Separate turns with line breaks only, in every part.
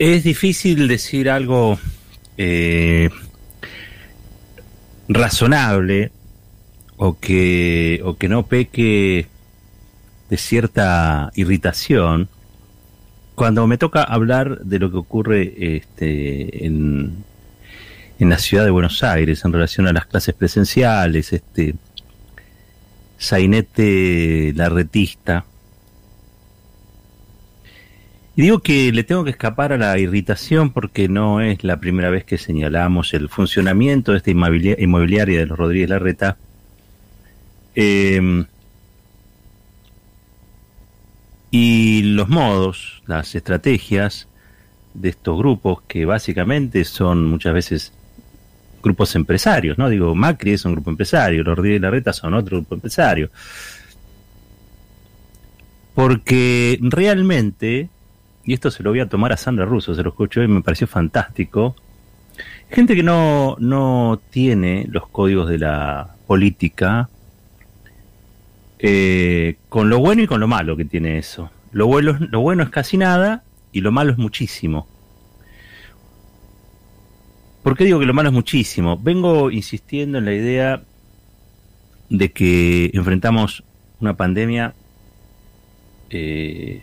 Es difícil decir algo eh, razonable o que, o que no peque de cierta irritación cuando me toca hablar de lo que ocurre este, en, en la ciudad de Buenos Aires en relación a las clases presenciales, este sainete larretista. Digo que le tengo que escapar a la irritación porque no es la primera vez que señalamos el funcionamiento de esta inmobiliaria de los Rodríguez Larreta. Eh, y los modos, las estrategias de estos grupos que básicamente son muchas veces grupos empresarios, ¿no? Digo, Macri es un grupo empresario, los Rodríguez Larreta son otro grupo empresario. Porque realmente, y esto se lo voy a tomar a Sandra Russo, se lo escucho y me pareció fantástico, gente que no, no tiene los códigos de la política, eh, con lo bueno y con lo malo que tiene eso. Lo bueno, lo bueno es casi nada y lo malo es muchísimo. ¿Por qué digo que lo malo es muchísimo? Vengo insistiendo en la idea de que enfrentamos una pandemia eh,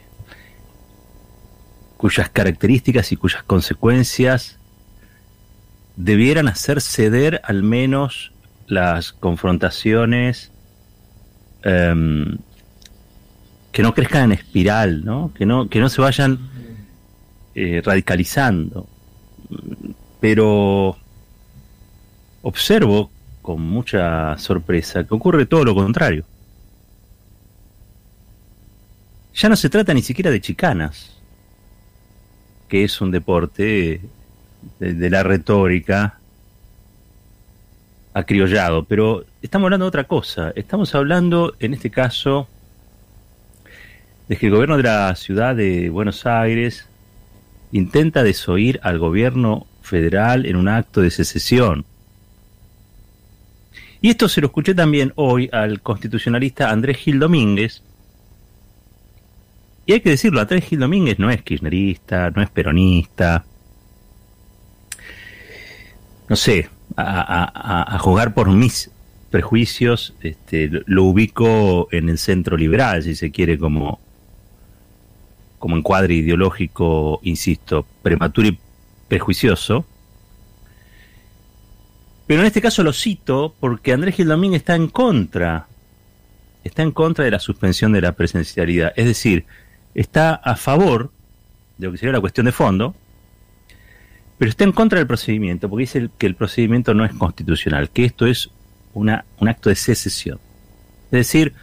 cuyas características y cuyas consecuencias debieran hacer ceder al menos las confrontaciones em, que no crezcan en espiral, ¿no? Que no, que no se vayan eh, radicalizando pero observo con mucha sorpresa que ocurre todo lo contrario. Ya no se trata ni siquiera de chicanas, que es un deporte de, la retórica acriollado, pero estamos hablando de otra cosa. Estamos hablando, en este caso, de que el gobierno de la ciudad de Buenos Aires intenta desoír al gobierno federal en un acto de secesión. Y esto se lo escuché también hoy al constitucionalista Andrés Gil Domínguez. Y hay que decirlo, Andrés Gil Domínguez no es kirchnerista, no es peronista. No sé, a, jugar por mis prejuicios, este, lo ubico en el centro liberal, si se quiere, como, como encuadre ideológico, insisto, prematuro y prejuicioso. Pero en este caso lo cito porque Andrés Gildamín está en contra, está en contra de la suspensión de la presencialidad. Es decir, está a favor de lo que sería la cuestión de fondo, pero está en contra del procedimiento, porque dice que el procedimiento no es constitucional, que esto es una, un acto de secesión. Es decir,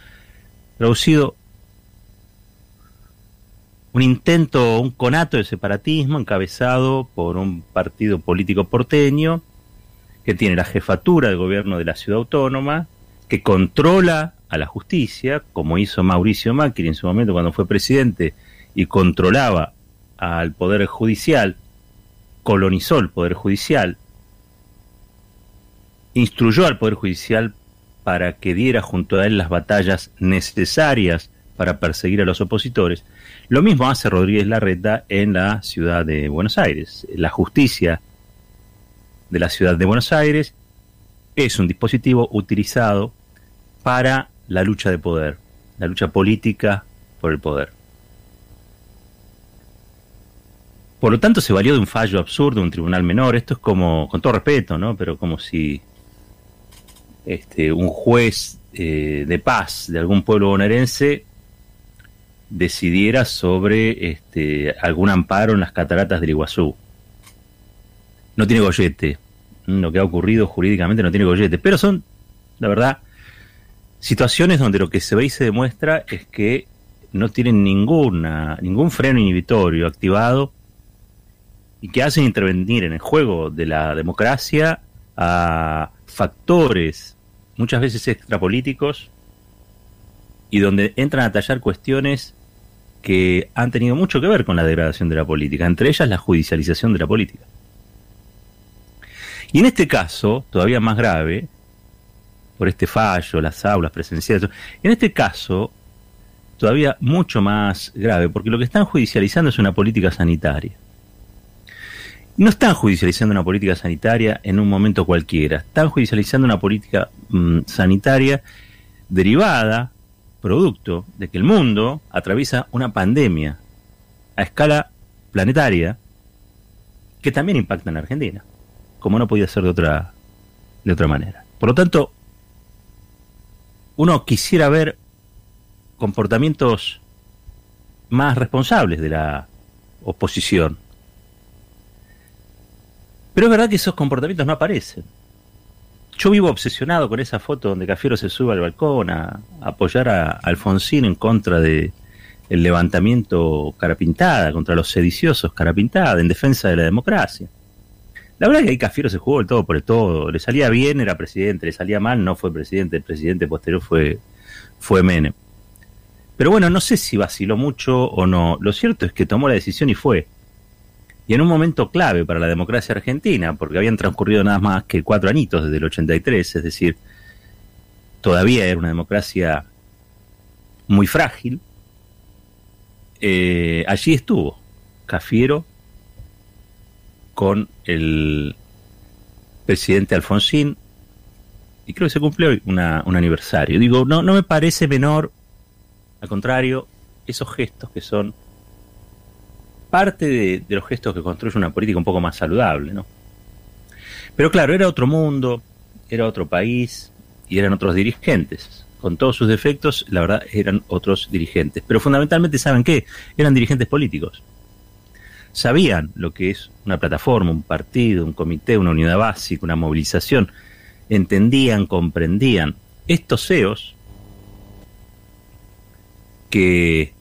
traducido, un intento, un conato de separatismo encabezado por un partido político porteño que tiene la jefatura del gobierno de la ciudad autónoma, que controla a la justicia, como hizo Mauricio Macri en su momento cuando fue presidente y controlaba al Poder Judicial, colonizó el Poder Judicial, instruyó al Poder Judicial para que diera junto a él las batallas necesarias para perseguir a los opositores, lo mismo hace Rodríguez Larreta en la ciudad de Buenos Aires. La justicia de la ciudad de Buenos Aires es un dispositivo utilizado para la lucha de poder, la lucha política por el poder. Por lo tanto, se valió de un fallo absurdo un tribunal menor. Esto es como, con todo respeto, ¿no? Pero como si este, un juez eh, de paz de algún pueblo bonaerense decidiera sobre este, algún amparo en las cataratas del Iguazú. No tiene gollete. Lo que ha ocurrido jurídicamente no tiene gollete. Pero son, la verdad, situaciones donde lo que se ve y se demuestra es que no tienen ninguna, ningún freno inhibitorio activado y que hacen intervenir en el juego de la democracia a factores muchas veces extrapolíticos y donde entran a tallar cuestiones que han tenido mucho que ver con la degradación de la política, entre ellas la judicialización de la política. Y en este caso, todavía más grave, por este fallo, las aulas presenciales, en este caso, todavía mucho más grave, porque lo que están judicializando es una política sanitaria. no están judicializando una política sanitaria en un momento cualquiera, están judicializando una política mm, sanitaria derivada, producto de que el mundo atraviesa una pandemia a escala planetaria que también impacta en Argentina, como no podía ser de otra, de otra manera. Por lo tanto, uno quisiera ver comportamientos más responsables de la oposición. Pero es verdad que esos comportamientos no aparecen. Yo vivo obsesionado con esa foto donde Cafiero se sube al balcón a, apoyar a, Alfonsín en contra de el levantamiento carapintada, contra los sediciosos carapintada, en defensa de la democracia. La verdad es que ahí Cafiero se jugó el todo por el todo. Le salía bien, era presidente, le salía mal, no fue presidente, el presidente posterior fue, fue Menem. Pero bueno, no sé si vaciló mucho o no. Lo cierto es que tomó la decisión y fue. Y en un momento clave para la democracia argentina, porque habían transcurrido nada más que cuatro añitos desde el 83, es decir, todavía era una democracia muy frágil, eh, allí estuvo Cafiero con el presidente Alfonsín y creo que se cumplió hoy un aniversario. Digo, no, no me parece menor al contrario, esos gestos que son parte de, los gestos que construye una política un poco más saludable, ¿no? Pero claro, era otro mundo, era otro país y eran otros dirigentes. Con todos sus defectos, la verdad, eran otros dirigentes. Pero fundamentalmente, ¿saben qué? Eran dirigentes políticos. Sabían lo que es una plataforma, un partido, un comité, una unidad básica, una movilización. Entendían, comprendían. Estos CEOs que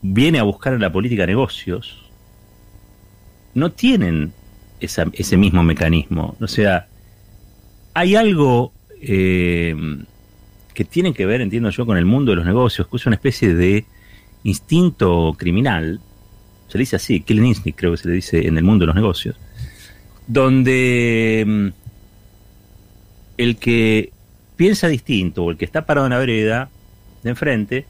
viene a buscar en la política negocios no tienen ese mismo mecanismo. O sea, hay algo eh, que tiene que ver, entiendo yo, con el mundo de los negocios, que es una especie de instinto criminal, se le dice así, killing creo que se le dice en el mundo de los negocios, donde mm, el que piensa distinto o el que está parado en la vereda de enfrente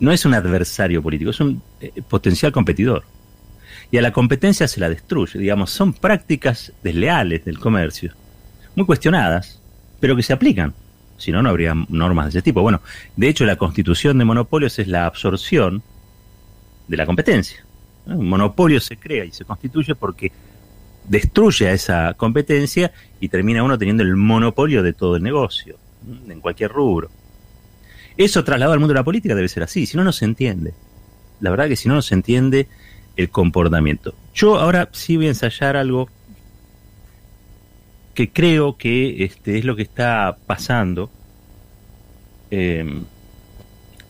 no es un adversario político, es un eh, potencial competidor. Y a la competencia se la destruye, digamos, son prácticas desleales del comercio, muy cuestionadas, pero que se aplican. Si no, no habría normas de ese tipo. Bueno, de hecho, la constitución de monopolios es la absorción de la competencia. Un monopolio se crea y se constituye porque destruye a esa competencia y termina uno teniendo el monopolio de todo el negocio, en cualquier rubro. Eso trasladado al mundo de la política debe ser así, si no, no se entiende. La verdad que si no, no se entiende el comportamiento. Yo ahora sí voy a ensayar algo que creo que este, es lo que está pasando em,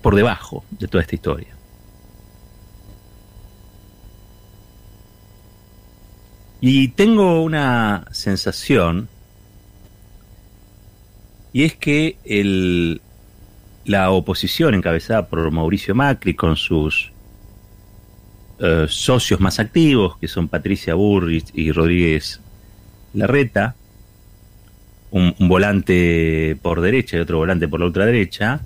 por debajo de toda esta historia. Y tengo una sensación, y es que el, la oposición encabezada por Mauricio Macri con sus eh, socios más activos, que son Patricia Burris y Rodríguez Larreta, un, volante por derecha y otro volante por la ultraderecha,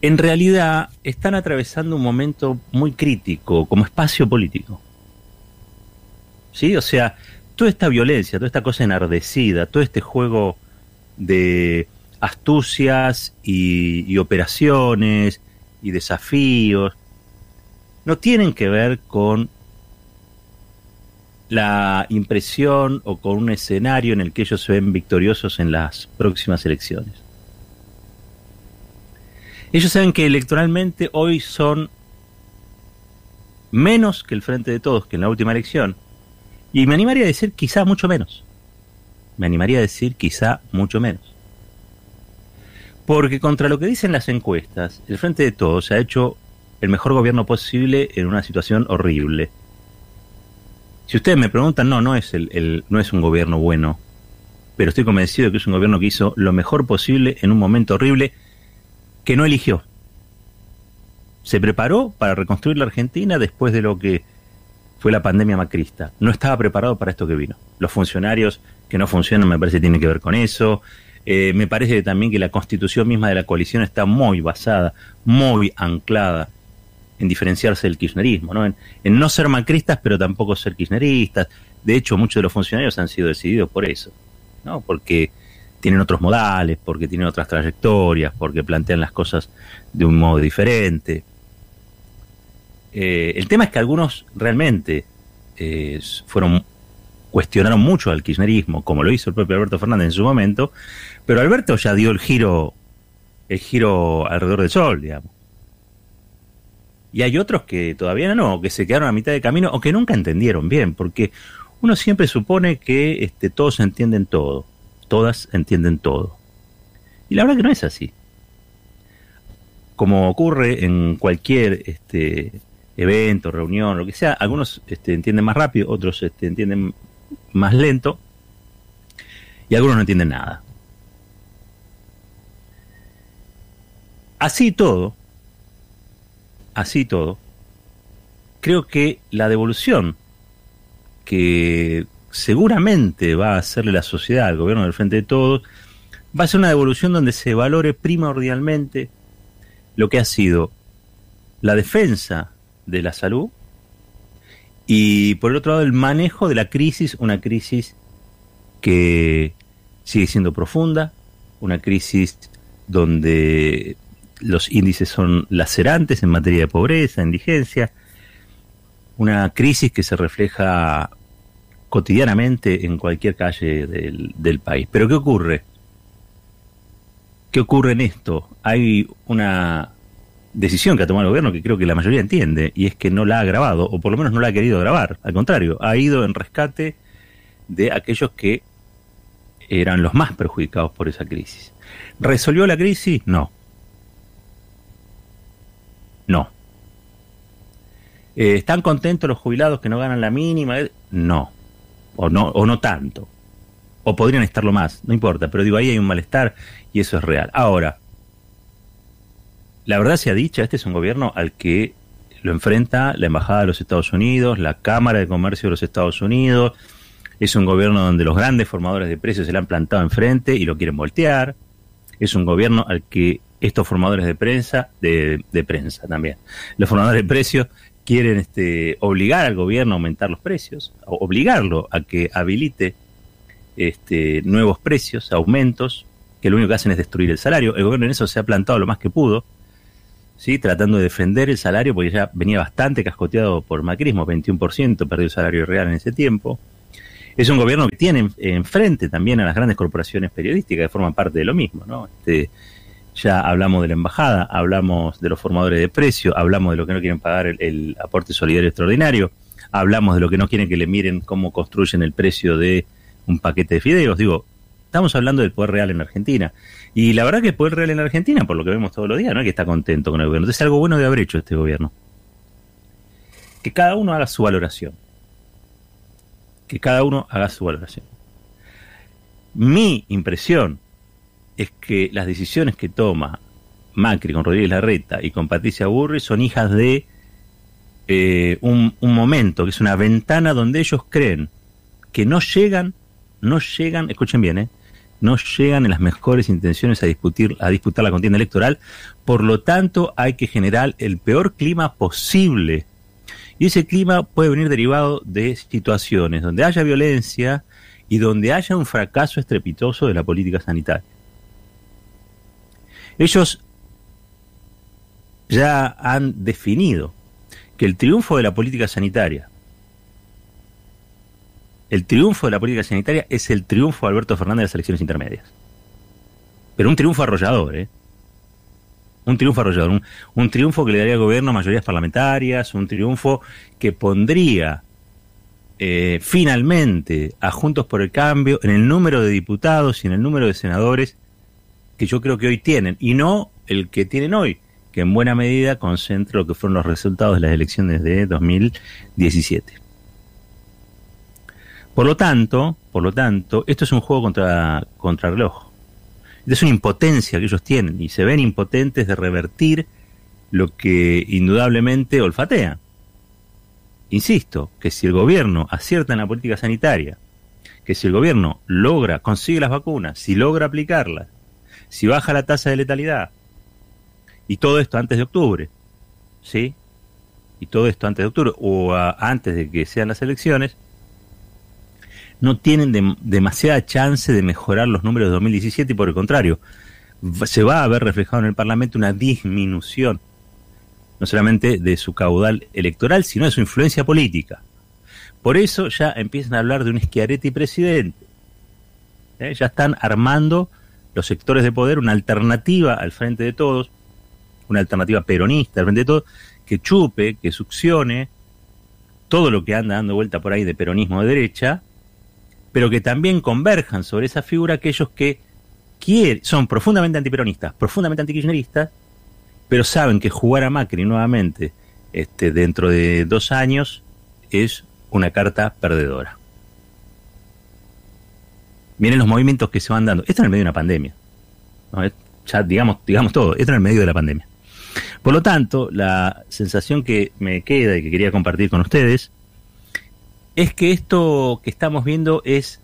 en realidad están atravesando un momento muy crítico como espacio político. ¿Sí? O sea, toda esta violencia, toda esta cosa enardecida, todo este juego de astucias y, operaciones y desafíos no tienen que ver con la impresión o con un escenario en el que ellos se ven victoriosos en las próximas elecciones. Ellos saben que electoralmente hoy son menos que el Frente de Todos, que en la última elección, y me animaría a decir quizá mucho menos. Me animaría a decir quizá mucho menos. Porque contra lo que dicen las encuestas, el Frente de Todos ha hecho el mejor gobierno posible en una situación horrible. Si ustedes me preguntan, no, no es, el, no es un gobierno bueno, pero estoy convencido de que es un gobierno que hizo lo mejor posible en un momento horrible que no eligió. Se preparó para reconstruir la Argentina después de lo que fue la pandemia macrista. No estaba preparado para esto que vino. Los funcionarios que no funcionan me parece que tienen que ver con eso. Eh, me parece también que la constitución misma de la coalición está muy basada, muy anclada en diferenciarse del kirchnerismo, ¿no? En, no ser macristas, pero tampoco ser kirchneristas. De hecho, muchos de los funcionarios han sido decididos por eso, ¿no? Porque tienen otros modales, porque tienen otras trayectorias, porque plantean las cosas de un modo diferente. Eh, el tema es que algunos realmente eh, fueron cuestionaron mucho al kirchnerismo, como lo hizo el propio Alberto Fernández en su momento, pero Alberto ya dio el giro, el giro alrededor del sol, digamos. Y hay otros que todavía no, que se quedaron a mitad de camino o que nunca entendieron bien, porque uno siempre supone que este, todos entienden todo, todas entienden todo. Y la verdad que no es así. Como ocurre en cualquier este, evento, reunión, lo que sea, algunos este, entienden más rápido, otros este, entienden más lento y algunos no entienden nada. Así todo, así todo, creo que la devolución que seguramente va a hacerle la sociedad al gobierno del Frente de Todos va a ser una devolución donde se valore primordialmente lo que ha sido la defensa de la salud y por el otro lado el manejo de la crisis, una crisis que sigue siendo profunda, una crisis donde los índices son lacerantes en materia de pobreza, indigencia, una crisis que se refleja cotidianamente en cualquier calle del, del país. Pero ¿qué ocurre? ¿Qué ocurre en esto? Hay una decisión que ha tomado el gobierno que creo que la mayoría entiende, y es que no la ha grabado, o por lo menos no la ha querido grabar. Al contrario, ha ido en rescate de aquellos que eran los más perjudicados por esa crisis. ¿Resolvió la crisis? No. No. Eh, ¿Están contentos los jubilados que no ganan la mínima? No. O no, o no tanto. O podrían estarlo más, no importa, pero digo, ahí hay un malestar y eso es real. Ahora, la verdad se ha dicho, este es un gobierno al que lo enfrenta la Embajada de los Estados Unidos, la Cámara de Comercio de los Estados Unidos, es un gobierno donde los grandes formadores de precios se le han plantado enfrente y lo quieren voltear, es un gobierno al que estos formadores de prensa, de, prensa también, los formadores de precios quieren este, obligar al gobierno a aumentar los precios, obligarlo a que habilite este, nuevos precios, aumentos, que lo único que hacen es destruir el salario. El gobierno en eso se ha plantado lo más que pudo. ¿Sí? tratando de defender el salario, porque ya venía bastante cascoteado por macrismo, 21% perdió el salario real en ese tiempo. Es un gobierno que tiene enfrente también a las grandes corporaciones periodísticas que forman parte de lo mismo. ¿no? Este, ya hablamos de la embajada, hablamos de los formadores de precios, hablamos de lo que no quieren pagar el, aporte solidario extraordinario, hablamos de lo que no quieren que le miren cómo construyen el precio de un paquete de fideos. Digo, estamos hablando del poder real en Argentina. Y la verdad que el poder real en Argentina, por lo que vemos todos los días, no que está contento con el gobierno. Entonces, algo bueno de haber hecho este gobierno. Que cada uno haga su valoración. Que cada uno haga su valoración. Mi impresión es que las decisiones que toma Macri con Rodríguez Larreta y con Patricia Burri son hijas de eh, un, un momento, que es una ventana donde ellos creen que no llegan, no llegan, escuchen bien, eh, no llegan en las mejores intenciones a discutir, a disputar la contienda electoral, por lo tanto hay que generar el peor clima posible. Y ese clima puede venir derivado de situaciones donde haya violencia y donde haya un fracaso estrepitoso de la política sanitaria. Ellos ya han definido que el triunfo de la política sanitaria el triunfo de la política sanitaria es el triunfo de Alberto Fernández en las elecciones intermedias. Pero un triunfo arrollador, ¿eh? Un triunfo arrollador, un, triunfo que le daría al gobierno mayorías parlamentarias, un triunfo que pondría eh, finalmente a Juntos por el Cambio en el número de diputados y en el número de senadores que yo creo que hoy tienen, y no el que tienen hoy, que en buena medida concentra lo que fueron los resultados de las elecciones de 2017. Por lo tanto, por lo tanto, esto es un juego contra, contra reloj. Es una impotencia que ellos tienen y se ven impotentes de revertir lo que indudablemente olfatean. Insisto, que si el gobierno acierta en la política sanitaria, que si el gobierno logra, consigue las vacunas, si logra aplicarlas, si baja la tasa de letalidad, y todo esto antes de octubre, ¿sí? y todo esto antes de octubre o antes de que sean las elecciones, no tienen demasiada chance de mejorar los números de 2017 y por el contrario, se va a ver reflejado en el Parlamento una disminución, no solamente de su caudal electoral, sino de su influencia política. Por eso ya empiezan a hablar de un Schiaretti presidente. ¿Eh? Ya están armando los sectores de poder una alternativa al frente de todos, una alternativa peronista al frente de todos, que chupe, que succione todo lo que anda dando vuelta por ahí de peronismo de derecha, pero que también converjan sobre esa figura aquellos que quieren, son profundamente antiperonistas, profundamente antikirchneristas, pero saben que jugar a Macri nuevamente este, dentro de dos años es una carta perdedora. Miren los movimientos que se van dando. Esto en el medio de una pandemia. Ya digamos, digamos todo, esto en el medio de la pandemia. Por lo tanto, la sensación que me queda y que quería compartir con ustedes es que esto que estamos viendo es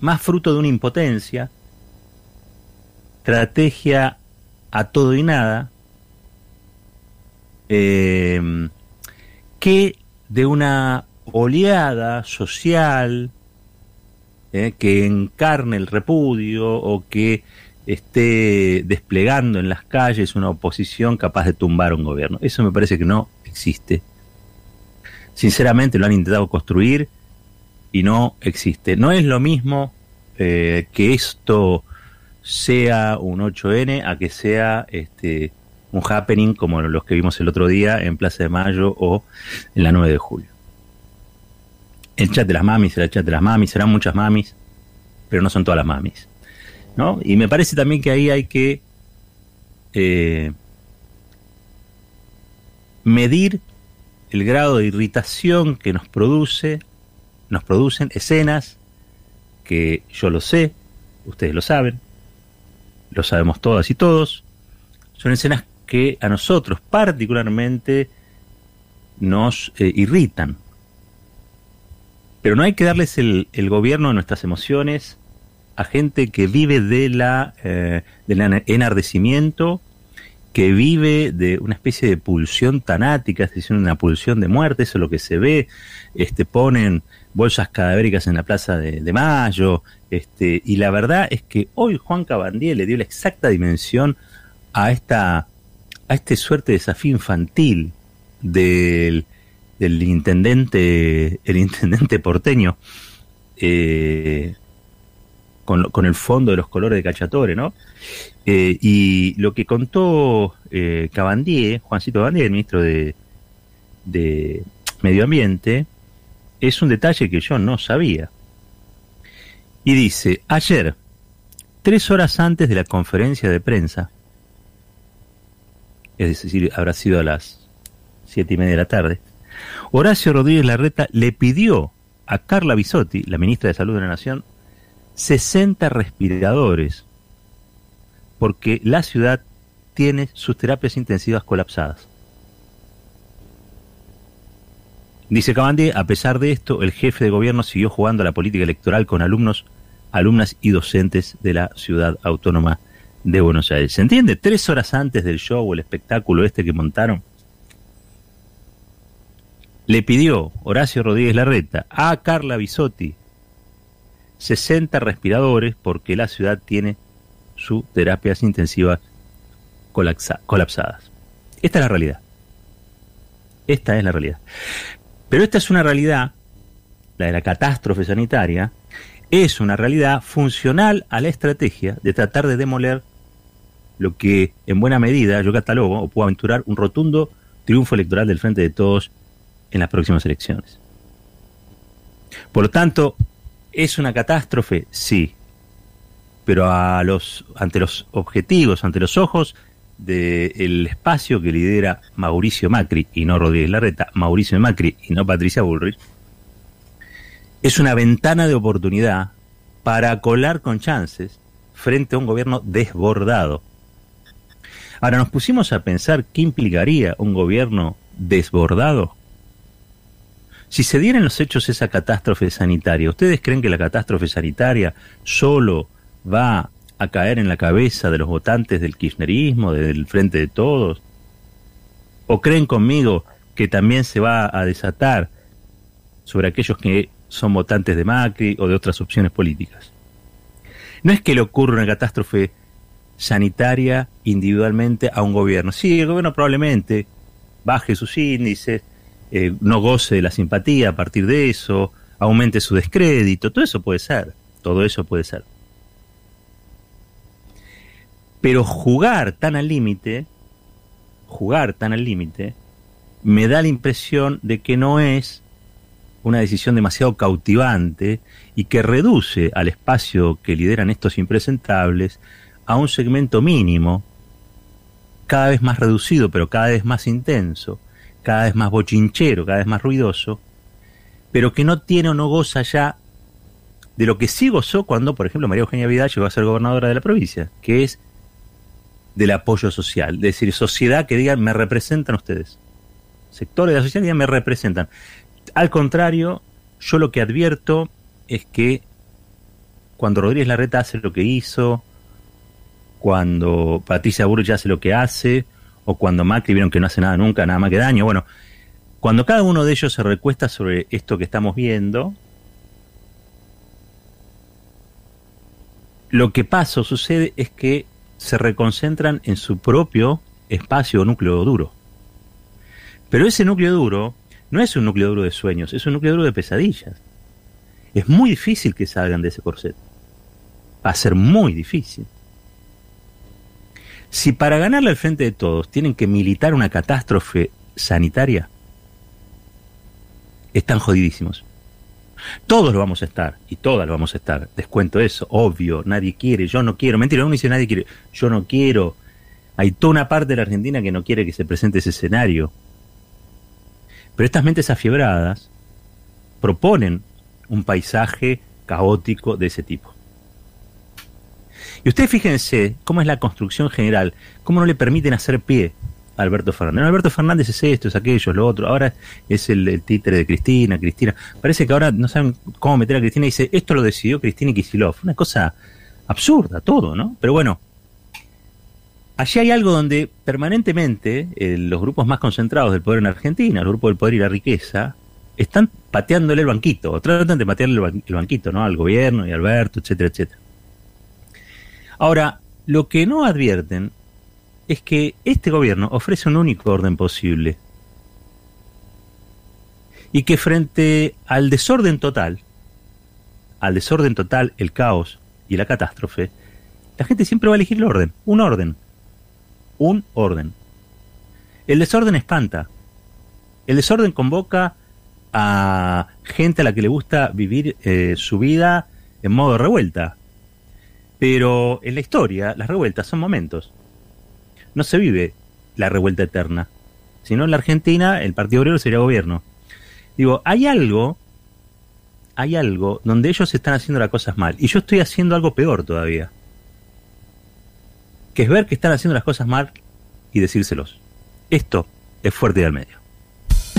más fruto de una impotencia, estrategia a todo y nada, eh, que de una oleada social eh, que encarne el repudio o que esté desplegando en las calles una oposición capaz de tumbar un gobierno. Eso me parece que no existe. Sinceramente lo han intentado construir y no existe. No es lo mismo eh, que esto sea un 8N a que sea este un happening como los que vimos el otro día en Plaza de Mayo o en la 9 de julio. El chat de las mamis será el chat de las mamis, serán muchas mamis, pero no son todas las mamis. ¿no? Y me parece también que ahí hay que eh, medir el grado de irritación que nos produce, nos producen escenas que yo lo sé, ustedes lo saben, lo sabemos todas y todos, son escenas que a nosotros particularmente nos eh, irritan. Pero no hay que darles el, gobierno de nuestras emociones a gente que vive de la, eh, del enardecimiento, que vive de una especie de pulsión tanática, es decir, una pulsión de muerte, eso es lo que se ve, este, ponen bolsas cadavéricas en la Plaza de, Mayo, este, y la verdad es que hoy Juan Cabandier le dio la exacta dimensión a esta, a este suerte de desafío infantil del, del intendente, el intendente porteño, eh, con, el fondo de los colores de Cachatore, ¿no? Eh, y lo que contó eh, Cabandier, Juancito Cabandier, el ministro de, de Medio Ambiente, es un detalle que yo no sabía. Y dice, ayer, tres horas antes de la conferencia de prensa, es decir, habrá sido a las siete y media de la tarde, Horacio Rodríguez Larreta le pidió a Carla Bisotti, la ministra de Salud de la Nación, 60 respiradores, porque la ciudad tiene sus terapias intensivas colapsadas. Dice Cabandé, a pesar de esto, el jefe de gobierno siguió jugando la política electoral con alumnos, alumnas y docentes de la ciudad autónoma de Buenos Aires. ¿Se entiende? Tres horas antes del show, el espectáculo este que montaron, le pidió Horacio Rodríguez Larreta a Carla Bisotti, 60 respiradores porque la ciudad tiene sus terapias intensivas colapsadas. Esta es la realidad. Esta es la realidad. Pero esta es una realidad, la de la catástrofe sanitaria, es una realidad funcional a la estrategia de tratar de demoler lo que en buena medida yo catalogo o puedo aventurar un rotundo triunfo electoral del Frente de Todos en las próximas elecciones. Por lo tanto, ¿Es una catástrofe? Sí. Pero a los, ante los objetivos, ante los ojos del espacio que lidera Mauricio Macri y no Rodríguez Larreta, Mauricio Macri y no Patricia Bullrich, es una ventana de oportunidad para colar con chances frente a un gobierno desbordado. Ahora nos pusimos a pensar qué implicaría un gobierno desbordado. Si se dieran los hechos esa catástrofe sanitaria, ¿ustedes creen que la catástrofe sanitaria solo va a caer en la cabeza de los votantes del kirchnerismo, del Frente de Todos? ¿O creen conmigo que también se va a desatar sobre aquellos que son votantes de Macri o de otras opciones políticas? No es que le ocurra una catástrofe sanitaria individualmente a un gobierno. Sí, el gobierno probablemente baje sus índices, eh, no goce de la simpatía a partir de eso, aumente su descrédito, todo eso puede ser, todo eso puede ser. Pero jugar tan al límite, jugar tan al límite, me da la impresión de que no es una decisión demasiado cautivante y que reduce al espacio que lideran estos impresentables a un segmento mínimo, cada vez más reducido, pero cada vez más intenso, cada vez más bochinchero, cada vez más ruidoso, pero que no tiene o no goza ya de lo que sí gozó cuando, por ejemplo, María Eugenia Vidal llegó a ser gobernadora de la provincia, que es del apoyo social, es decir, sociedad que digan, me representan ustedes. Sectores de la sociedad que digan, me representan. Al contrario, yo lo que advierto es que cuando Rodríguez Larreta hace lo que hizo, cuando Patricia Burrich hace lo que hace, o cuando Macri vieron que no hace nada nunca, nada más que daño. Bueno, cuando cada uno de ellos se recuesta sobre esto que estamos viendo, lo que pasa o sucede es que se reconcentran en su propio espacio o núcleo duro. Pero ese núcleo duro no es un núcleo duro de sueños, es un núcleo duro de pesadillas. Es muy difícil que salgan de ese corset. Va a ser muy difícil. Si para ganarle al frente de todos tienen que militar una catástrofe sanitaria, están jodidísimos. Todos lo vamos a estar, y todas lo vamos a estar. Descuento eso, obvio, nadie quiere, yo no quiero. Mentira, uno dice nadie quiere, yo no quiero. Hay toda una parte de la Argentina que no quiere que se presente ese escenario. Pero estas mentes afiebradas proponen un paisaje caótico de ese tipo. Y ustedes fíjense cómo es la construcción general, cómo no le permiten hacer pie a Alberto Fernández. Alberto Fernández es esto, es aquello, es lo otro. Ahora es el, títere de Cristina, Cristina. Parece que ahora no saben cómo meter a Cristina y dice, esto lo decidió Cristina y Kisilov. Una cosa absurda todo, ¿no? Pero bueno, allí hay algo donde permanentemente eh, los grupos más concentrados del poder en Argentina, el grupo del poder y la riqueza, están pateándole el banquito, o tratan de patearle el banquito, ¿no? Al gobierno y Alberto, etcétera, etcétera. Ahora, lo que no advierten es que este gobierno ofrece un único orden posible. Y que frente al desorden total, al desorden total, el caos y la catástrofe, la gente siempre va a elegir el orden, un orden, un orden. El desorden espanta. El desorden convoca a gente a la que le gusta vivir eh, su vida en modo revuelta, pero en la historia, las revueltas son momentos. No se vive la revuelta eterna. Si no, en la Argentina, el Partido Obrero sería gobierno. Digo, hay algo, hay algo donde ellos están haciendo las cosas mal. Y yo estoy haciendo algo peor todavía. Que es ver que están haciendo las cosas mal y decírselos. Esto es fuerte y medio.